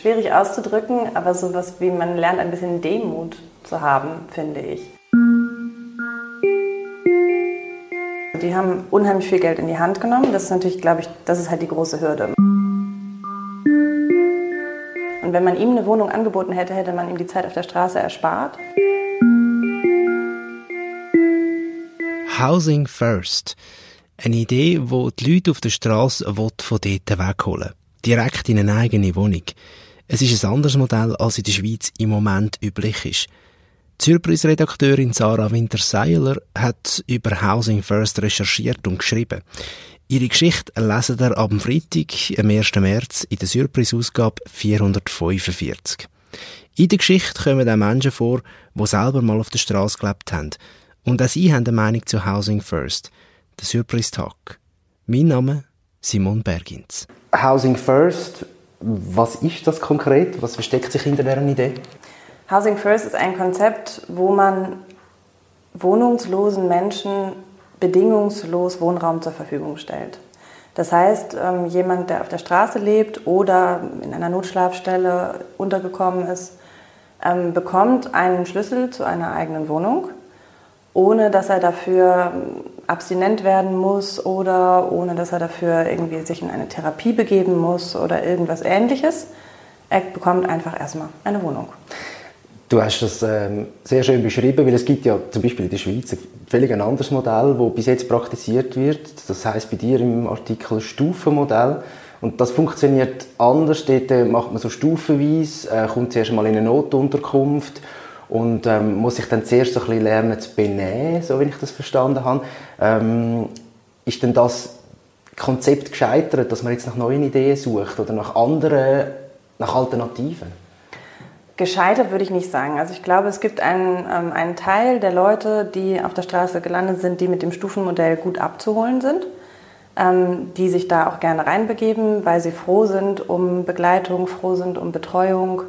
Schwierig auszudrücken, aber sowas wie man lernt ein bisschen Demut zu haben, finde ich. Die haben unheimlich viel Geld in die Hand genommen. Das ist natürlich, glaube ich, das ist halt die große Hürde. Und wenn man ihm eine Wohnung angeboten hätte, hätte man ihm die Zeit auf der Straße erspart. Housing First. Eine Idee, wo die Leute auf der Straße von dort wegholen Direkt in eine eigene Wohnung. Es ist ein anderes Modell, als in der Schweiz im Moment üblich ist. Die Surprise-Redakteurin Sarah Winter-Seiler hat über Housing First recherchiert und geschrieben. Ihre Geschichte lesen ihr am Freitag, am 1. März, in der Surprise-Ausgabe 445. In der Geschichte kommen auch Menschen vor, die selber mal auf der Straße gelebt haben. Und auch sie haben eine Meinung zu Housing First. Der Surprise Talk. Mein Name Simon Bergins. Housing First, was ist das konkret? Was versteckt sich hinter dieser Idee? Housing First ist ein Konzept, wo man wohnungslosen Menschen bedingungslos Wohnraum zur Verfügung stellt. Das heißt, ähm, jemand, der auf der Straße lebt oder in einer Notschlafstelle untergekommen ist, ähm, bekommt einen Schlüssel zu einer eigenen Wohnung, ohne dass er dafür abstinent werden muss oder ohne dass er dafür irgendwie sich in eine Therapie begeben muss oder irgendwas ähnliches. Er bekommt einfach erstmal eine Wohnung. Du hast das ähm, sehr schön beschrieben, weil es gibt ja zum Beispiel in der Schweiz ein völlig anderes Modell, das bis jetzt praktiziert wird. Das heißt bei dir im Artikel Stufenmodell. Und das funktioniert anders. Dort äh, macht man so stufenweise, äh, kommt zuerst mal in eine Notunterkunft und ähm, muss sich dann zuerst so ein bisschen lernen zu benehmen, so wie ich das verstanden habe. Ähm, ist denn das Konzept gescheitert, dass man jetzt nach neuen Ideen sucht oder nach anderen, nach Alternativen? Gescheitert würde ich nicht sagen. Also ich glaube, es gibt einen, ähm, einen Teil der Leute, die auf der Straße gelandet sind, die mit dem Stufenmodell gut abzuholen sind, ähm, die sich da auch gerne reinbegeben, weil sie froh sind um Begleitung, froh sind um Betreuung,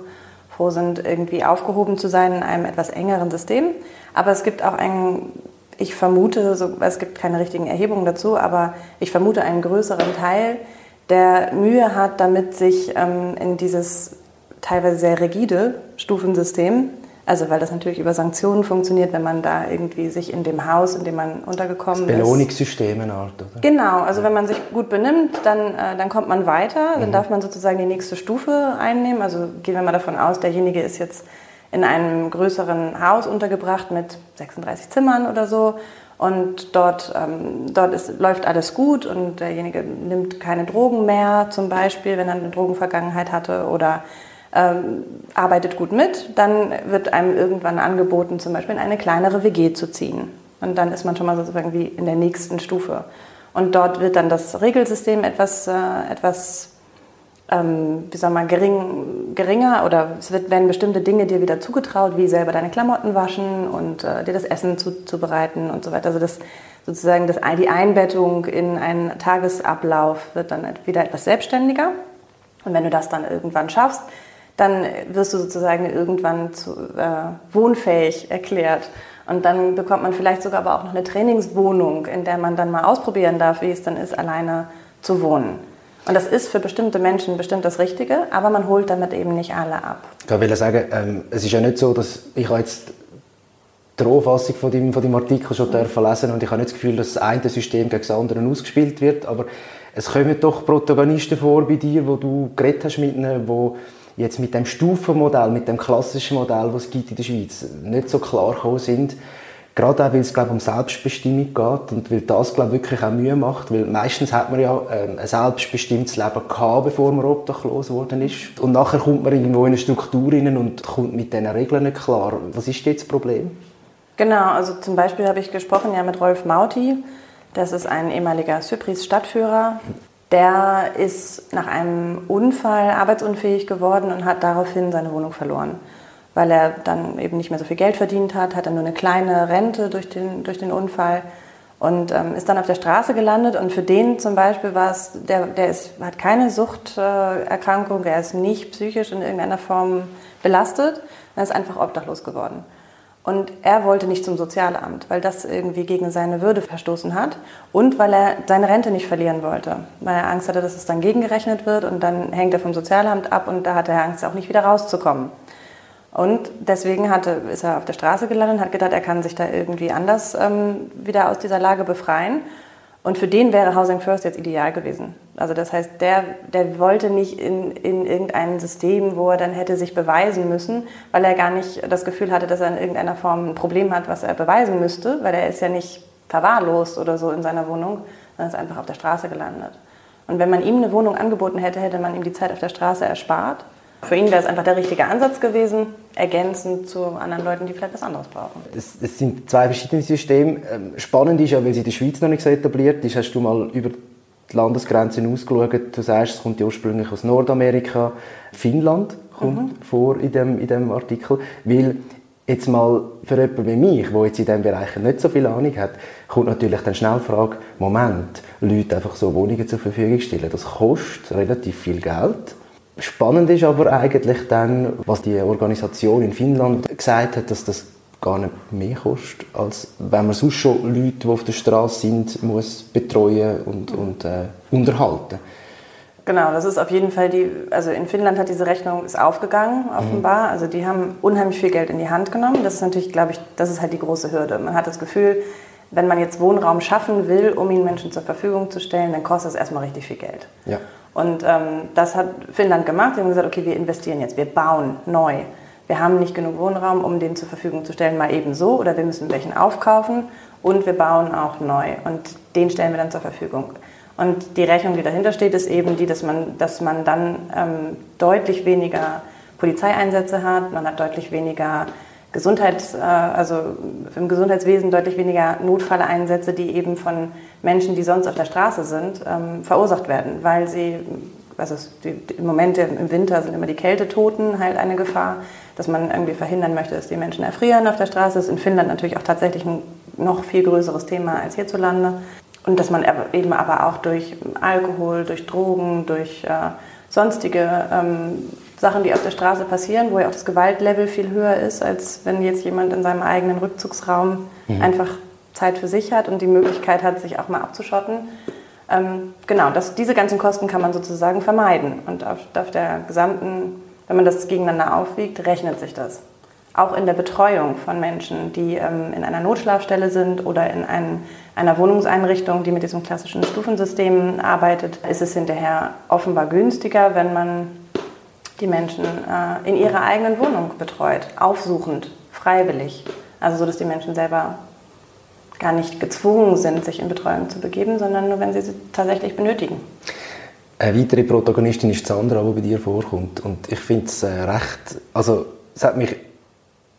froh sind irgendwie aufgehoben zu sein in einem etwas engeren System. Aber es gibt auch einen, ich vermute, so, es gibt keine richtigen Erhebungen dazu, aber ich vermute einen größeren Teil, der Mühe hat, damit sich ähm, in dieses teilweise sehr rigide Stufensystem. Also weil das natürlich über Sanktionen funktioniert, wenn man da irgendwie sich in dem Haus, in dem man untergekommen das Belohnungssystem in Art, oder? Genau, also wenn man sich gut benimmt, dann, äh, dann kommt man weiter, dann mhm. darf man sozusagen die nächste Stufe einnehmen. Also gehen wir mal davon aus, derjenige ist jetzt in einem größeren Haus untergebracht mit 36 Zimmern oder so und dort, ähm, dort ist, läuft alles gut und derjenige nimmt keine Drogen mehr zum Beispiel, wenn er eine Drogenvergangenheit hatte oder ähm, arbeitet gut mit, dann wird einem irgendwann angeboten, zum Beispiel in eine kleinere WG zu ziehen. Und dann ist man schon mal sozusagen wie in der nächsten Stufe. Und dort wird dann das Regelsystem etwas, äh, etwas ähm, wie soll man, gering, geringer oder es wird, werden bestimmte Dinge dir wieder zugetraut, wie selber deine Klamotten waschen und äh, dir das Essen zuzubereiten und so weiter. Also das sozusagen das, die Einbettung in einen Tagesablauf wird dann wieder etwas selbstständiger. Und wenn du das dann irgendwann schaffst, dann wirst du sozusagen irgendwann zu, äh, wohnfähig erklärt. Und dann bekommt man vielleicht sogar aber auch noch eine Trainingswohnung, in der man dann mal ausprobieren darf, wie es dann ist, alleine zu wohnen. Und das ist für bestimmte Menschen bestimmt das Richtige, aber man holt damit eben nicht alle ab. Ich will sagen, ähm, es ist ja nicht so, dass ich jetzt die Rohfassung von deinem, von deinem Artikel schon mhm. lesen und ich habe nicht das Gefühl, dass das eine System gegen das andere ausgespielt wird, aber es kommen doch Protagonisten vor bei dir, wo du geredet hast mit ihnen, wo jetzt mit dem Stufenmodell, mit dem klassischen Modell, das es gibt in der Schweiz, nicht so klar gekommen sind. Gerade auch, weil es glaube um Selbstbestimmung geht und weil das glaube wirklich auch Mühe macht, weil meistens hat man ja ähm, ein selbstbestimmtes Leben gehabt, bevor man obdachlos geworden ist und nachher kommt man irgendwo in eine Struktur rein und kommt mit diesen Regeln nicht klar. Was ist jetzt das Problem? Genau, also zum Beispiel habe ich gesprochen ja mit Rolf Mauti, das ist ein ehemaliger Cypris-Stadtführer, der ist nach einem Unfall arbeitsunfähig geworden und hat daraufhin seine Wohnung verloren. Weil er dann eben nicht mehr so viel Geld verdient hat, hat er nur eine kleine Rente durch den, durch den Unfall und ähm, ist dann auf der Straße gelandet. Und für den zum Beispiel war es, der, der ist, hat keine Suchterkrankung, er ist nicht psychisch in irgendeiner Form belastet, er ist einfach obdachlos geworden. Und er wollte nicht zum Sozialamt, weil das irgendwie gegen seine Würde verstoßen hat und weil er seine Rente nicht verlieren wollte, weil er Angst hatte, dass es dann gegengerechnet wird und dann hängt er vom Sozialamt ab und da hatte er Angst, auch nicht wieder rauszukommen. Und deswegen hatte, ist er auf der Straße gelandet und hat gedacht, er kann sich da irgendwie anders ähm, wieder aus dieser Lage befreien und für den wäre Housing First jetzt ideal gewesen. Also das heißt, der, der wollte nicht in, in irgendein System, wo er dann hätte sich beweisen müssen, weil er gar nicht das Gefühl hatte, dass er in irgendeiner Form ein Problem hat, was er beweisen müsste, weil er ist ja nicht verwahrlost oder so in seiner Wohnung, sondern ist einfach auf der Straße gelandet. Und wenn man ihm eine Wohnung angeboten hätte, hätte man ihm die Zeit auf der Straße erspart für ihn wäre es einfach der richtige Ansatz gewesen, ergänzend zu anderen Leuten, die vielleicht was anderes brauchen. Es, es sind zwei verschiedene Systeme. Ähm, spannend ist ja, weil sie in der Schweiz noch nicht so etabliert ist, hast du mal über die Landesgrenzen ausgeschaut. Du sagst, es kommt ja ursprünglich aus Nordamerika. Finnland kommt mhm. vor in dem, in dem Artikel. Weil jetzt mal für jemanden wie mich, der jetzt in diesem Bereich nicht so viel Ahnung hat, kommt natürlich dann schnell die Frage, Moment, Leute einfach so Wohnungen zur Verfügung stellen, das kostet relativ viel Geld Spannend ist aber eigentlich dann, was die Organisation in Finnland gesagt hat, dass das gar nicht mehr kostet, als wenn man sonst schon Leute, die auf der Straße sind, muss betreuen und, und äh, unterhalten. Genau, das ist auf jeden Fall die, also in Finnland hat diese Rechnung ist aufgegangen, offenbar. Mhm. Also die haben unheimlich viel Geld in die Hand genommen. Das ist natürlich, glaube ich, das ist halt die große Hürde. Man hat das Gefühl, wenn man jetzt Wohnraum schaffen will, um ihn Menschen zur Verfügung zu stellen, dann kostet es erstmal richtig viel Geld. Ja. Und ähm, das hat Finnland gemacht. Sie haben gesagt, okay, wir investieren jetzt, wir bauen neu. Wir haben nicht genug Wohnraum, um den zur Verfügung zu stellen, mal eben so, oder wir müssen welchen aufkaufen und wir bauen auch neu und den stellen wir dann zur Verfügung. Und die Rechnung, die dahinter steht, ist eben die, dass man, dass man dann ähm, deutlich weniger Polizeieinsätze hat, man hat deutlich weniger Gesundheits, äh, also im Gesundheitswesen deutlich weniger Notfalleinsätze, die eben von Menschen, die sonst auf der Straße sind, ähm, verursacht werden, weil sie, also im Moment im Winter sind immer die Kältetoten halt eine Gefahr, dass man irgendwie verhindern möchte, dass die Menschen erfrieren auf der Straße. Das ist in Finnland natürlich auch tatsächlich ein noch viel größeres Thema als hierzulande. Und dass man eben aber auch durch Alkohol, durch Drogen, durch äh, sonstige ähm, Sachen, die auf der Straße passieren, wo ja auch das Gewaltlevel viel höher ist, als wenn jetzt jemand in seinem eigenen Rückzugsraum mhm. einfach Zeit für sich hat und die Möglichkeit hat, sich auch mal abzuschotten. Ähm, genau, das, diese ganzen Kosten kann man sozusagen vermeiden. Und auf, auf der gesamten, wenn man das gegeneinander aufwiegt, rechnet sich das. Auch in der Betreuung von Menschen, die ähm, in einer Notschlafstelle sind oder in ein, einer Wohnungseinrichtung, die mit diesem klassischen Stufensystem arbeitet, ist es hinterher offenbar günstiger, wenn man die Menschen äh, in ihrer eigenen Wohnung betreut, aufsuchend, freiwillig. Also so, dass die Menschen selber gar nicht gezwungen sind, sich in Betreuung zu begeben, sondern nur, wenn sie sie tatsächlich benötigen. Eine weitere Protagonistin ist Sandra, die bei dir vorkommt. Und ich finde es äh, recht, also es hat mich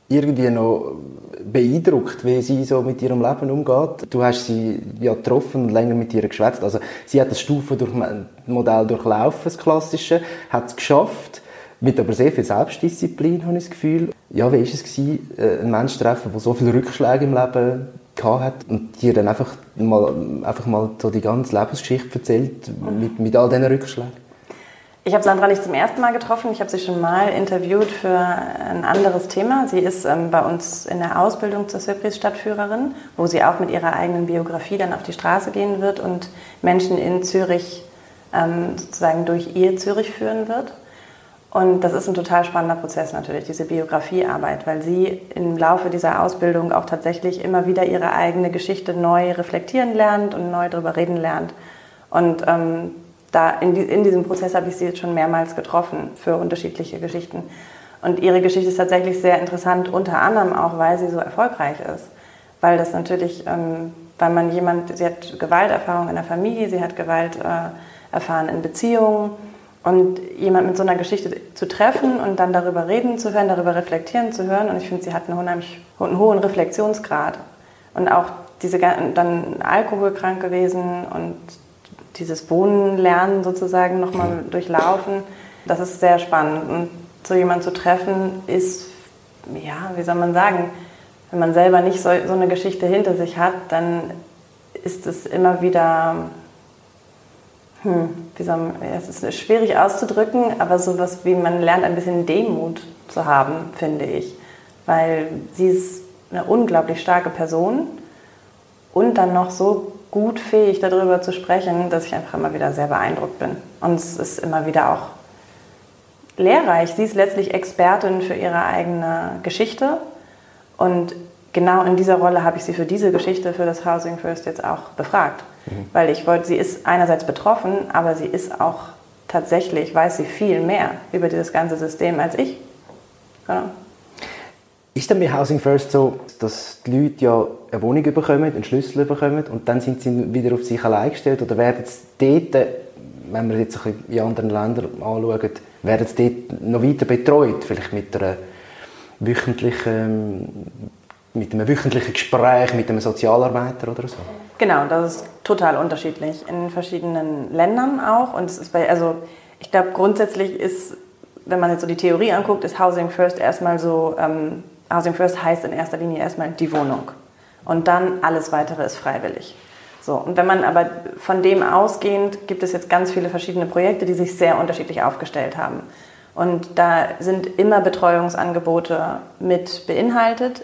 irgendwie noch beeindruckt, wie sie so mit ihrem Leben umgeht. Du hast sie ja getroffen und länger mit ihr geschwätzt. Also sie hat das Stufenmodell durchlaufen, das klassische, hat es geschafft mit aber sehr viel Selbstdisziplin, habe ich das Gefühl. Ja, wie war es, gewesen, äh, einen Menschen zu treffen, der so viele Rückschläge im Leben hat und dir dann einfach mal, einfach mal so die ganze Lebensgeschichte erzählt mit, mit all diesen Rückschlägen? Ich habe Sandra nicht zum ersten Mal getroffen. Ich habe sie schon mal interviewt für ein anderes Thema. Sie ist ähm, bei uns in der Ausbildung zur Cypris-Stadtführerin, wo sie auch mit ihrer eigenen Biografie dann auf die Straße gehen wird und Menschen in Zürich ähm, sozusagen durch ihr Zürich führen wird. Und das ist ein total spannender Prozess natürlich, diese Biografiearbeit, weil sie im Laufe dieser Ausbildung auch tatsächlich immer wieder ihre eigene Geschichte neu reflektieren lernt und neu darüber reden lernt. Und ähm, da in, die, in, diesem Prozess habe ich sie jetzt schon mehrmals getroffen für unterschiedliche Geschichten. Und ihre Geschichte ist tatsächlich sehr interessant, unter anderem auch, weil sie so erfolgreich ist. Weil das natürlich, ähm, weil man jemand, sie hat Gewalterfahrung in der Familie, sie hat Gewalt äh, erfahren in Beziehungen und jemand mit so einer Geschichte zu treffen und dann darüber reden zu hören, darüber reflektieren zu hören. Und ich finde, sie hat einen, unheimlich, einen hohen Reflexionsgrad. Und auch diese, dann alkoholkrank gewesen und dieses Wohnen lernen sozusagen nochmal durchlaufen. Das ist sehr spannend. Und so jemanden zu treffen ist, ja, wie soll man sagen, wenn man selber nicht so, so eine Geschichte hinter sich hat, dann ist es immer wieder hm, wie soll man, es ist schwierig auszudrücken, aber sowas wie man lernt ein bisschen Demut zu haben, finde ich. Weil sie ist eine unglaublich starke Person und dann noch so gut fähig darüber zu sprechen, dass ich einfach immer wieder sehr beeindruckt bin. Und es ist immer wieder auch lehrreich. Sie ist letztlich Expertin für ihre eigene Geschichte und genau in dieser Rolle habe ich sie für diese Geschichte, für das Housing First jetzt auch befragt. Mhm. Weil ich wollte, sie ist einerseits betroffen, aber sie ist auch tatsächlich, weiß sie viel mehr über dieses ganze System als ich. Genau. Ist dann bei Housing First so, dass die Leute ja eine Wohnung bekommen, einen Schlüssel bekommen und dann sind sie wieder auf sich allein gestellt oder werden sie dort, wenn wir jetzt in anderen Ländern anschauen, werden sie dort noch weiter betreut, vielleicht mit einer wöchentlichen mit einem wöchentlichen Gespräch mit einem Sozialarbeiter oder so? Genau, das ist total unterschiedlich in verschiedenen Ländern auch. Und es ist bei, also ich glaube grundsätzlich ist, wenn man jetzt so die Theorie anguckt, ist Housing First erstmal so, ähm, Housing First heißt in erster Linie erstmal die Wohnung. Und dann alles weitere ist freiwillig. So, und wenn man aber von dem ausgehend, gibt es jetzt ganz viele verschiedene Projekte, die sich sehr unterschiedlich aufgestellt haben. Und da sind immer Betreuungsangebote mit beinhaltet,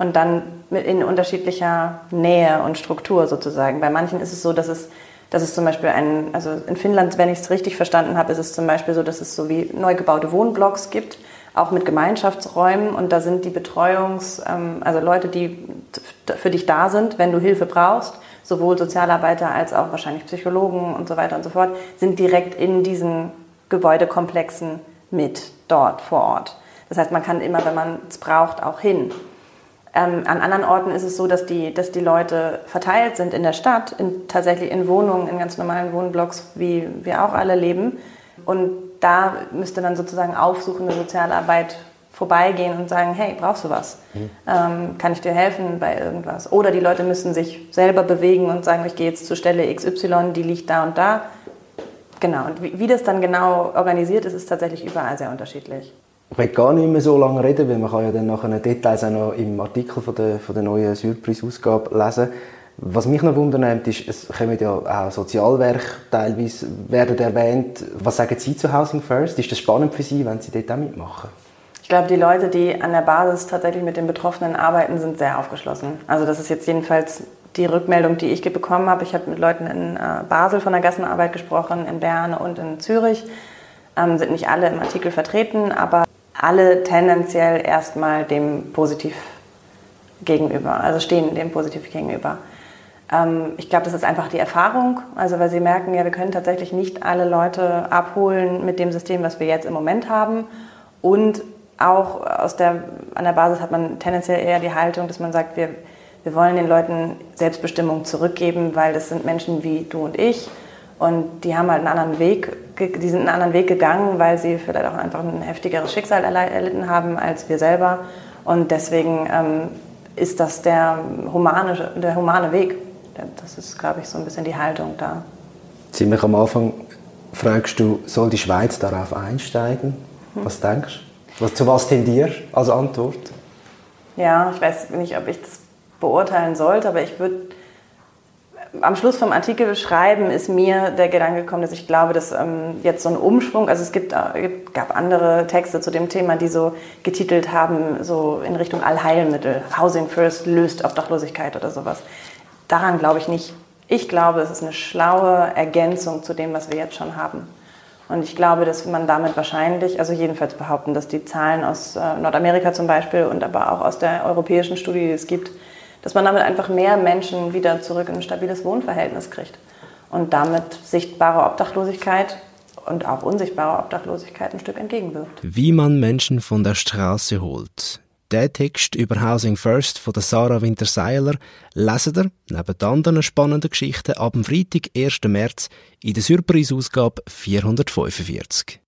und dann in unterschiedlicher Nähe und Struktur sozusagen. Bei manchen ist es so, dass es, dass es zum Beispiel ein, also in Finnland, wenn ich es richtig verstanden habe, ist es zum Beispiel so, dass es so wie neu gebaute Wohnblocks gibt, auch mit Gemeinschaftsräumen und da sind die Betreuungs-, ähm, also Leute, die für dich da sind, wenn du Hilfe brauchst, sowohl Sozialarbeiter als auch wahrscheinlich Psychologen und so weiter und so fort, sind direkt in diesen Gebäudekomplexen mit dort vor Ort. Das heißt, man kann immer, wenn man es braucht, auch hin. Ähm, an anderen Orten ist es so, dass die, dass die Leute verteilt sind in der Stadt, in, tatsächlich in Wohnungen, in ganz normalen Wohnblocks, wie wir auch alle leben. Und da müsste dann sozusagen aufsuchende Sozialarbeit vorbeigehen und sagen, hey, brauchst du was? Mhm. Ähm, kann ich dir helfen bei irgendwas? Oder die Leute müssen sich selber bewegen und sagen, ich gehe jetzt zur Stelle XY, die liegt da und da. Genau, und wie, wie das dann genau organisiert ist, ist tatsächlich überall sehr unterschiedlich. Ich will gar nicht mehr so lange reden, weil man kann ja dann nachher Details auch noch im Artikel von der, von der neuen Surprise-Ausgabe lesen. Was mich noch wundernimmt, ist, es kommen ja auch Sozialwerke teilweise werden erwähnt. Was sagen Sie zu Housing First? Ist das spannend für Sie, wenn Sie dort auch mitmachen? Ich glaube, die Leute, die an der Basis tatsächlich mit den Betroffenen arbeiten, sind sehr aufgeschlossen. Also das ist jetzt jedenfalls die Rückmeldung, die ich bekommen habe. Ich habe mit Leuten in äh, Basel von der Gassenarbeit gesprochen, in Bern und in Zürich. Ähm, sind nicht alle im Artikel vertreten, aber alle tendenziell erstmal dem positiv gegenüber, also stehen dem positiv gegenüber. Ähm, ich glaube, das ist einfach die Erfahrung, also weil sie merken, ja, wir können tatsächlich nicht alle Leute abholen mit dem System, was wir jetzt im Moment haben. Und auch aus der, an der Basis hat man tendenziell eher die Haltung, dass man sagt, wir, wir wollen den Leuten Selbstbestimmung zurückgeben, weil das sind Menschen wie du und ich und die haben halt einen anderen Weg, die sind einen anderen Weg gegangen, weil sie vielleicht auch einfach ein heftigeres Schicksal erlitten haben als wir selber. Und deswegen ähm, ist das der humane, der humane Weg. Das ist, glaube ich, so ein bisschen die Haltung da. Ziemlich am Anfang fragst du, soll die Schweiz darauf einsteigen? Hm. Was denkst du? Was, zu was tendierst du als Antwort? Ja, ich weiß nicht, ob ich das beurteilen sollte, aber ich würde am Schluss vom Artikel schreiben ist mir der Gedanke gekommen, dass ich glaube, dass ähm, jetzt so ein Umschwung, also es gibt, äh, gab andere Texte zu dem Thema, die so getitelt haben, so in Richtung Allheilmittel, Housing First löst Obdachlosigkeit oder sowas. Daran glaube ich nicht. Ich glaube, es ist eine schlaue Ergänzung zu dem, was wir jetzt schon haben. Und ich glaube, dass man damit wahrscheinlich, also jedenfalls behaupten, dass die Zahlen aus äh, Nordamerika zum Beispiel und aber auch aus der europäischen Studie, die es gibt, dass man damit einfach mehr Menschen wieder zurück in ein stabiles Wohnverhältnis kriegt und damit sichtbare Obdachlosigkeit und auch unsichtbare Obdachlosigkeit ein Stück entgegenwirkt. Wie man Menschen von der Straße holt. Der Text über Housing First von der Sarah Winterseiler lesen ihr, neben anderen spannenden Geschichten, ab dem Freitag, 1. März, in der Surprise-Ausgabe 445.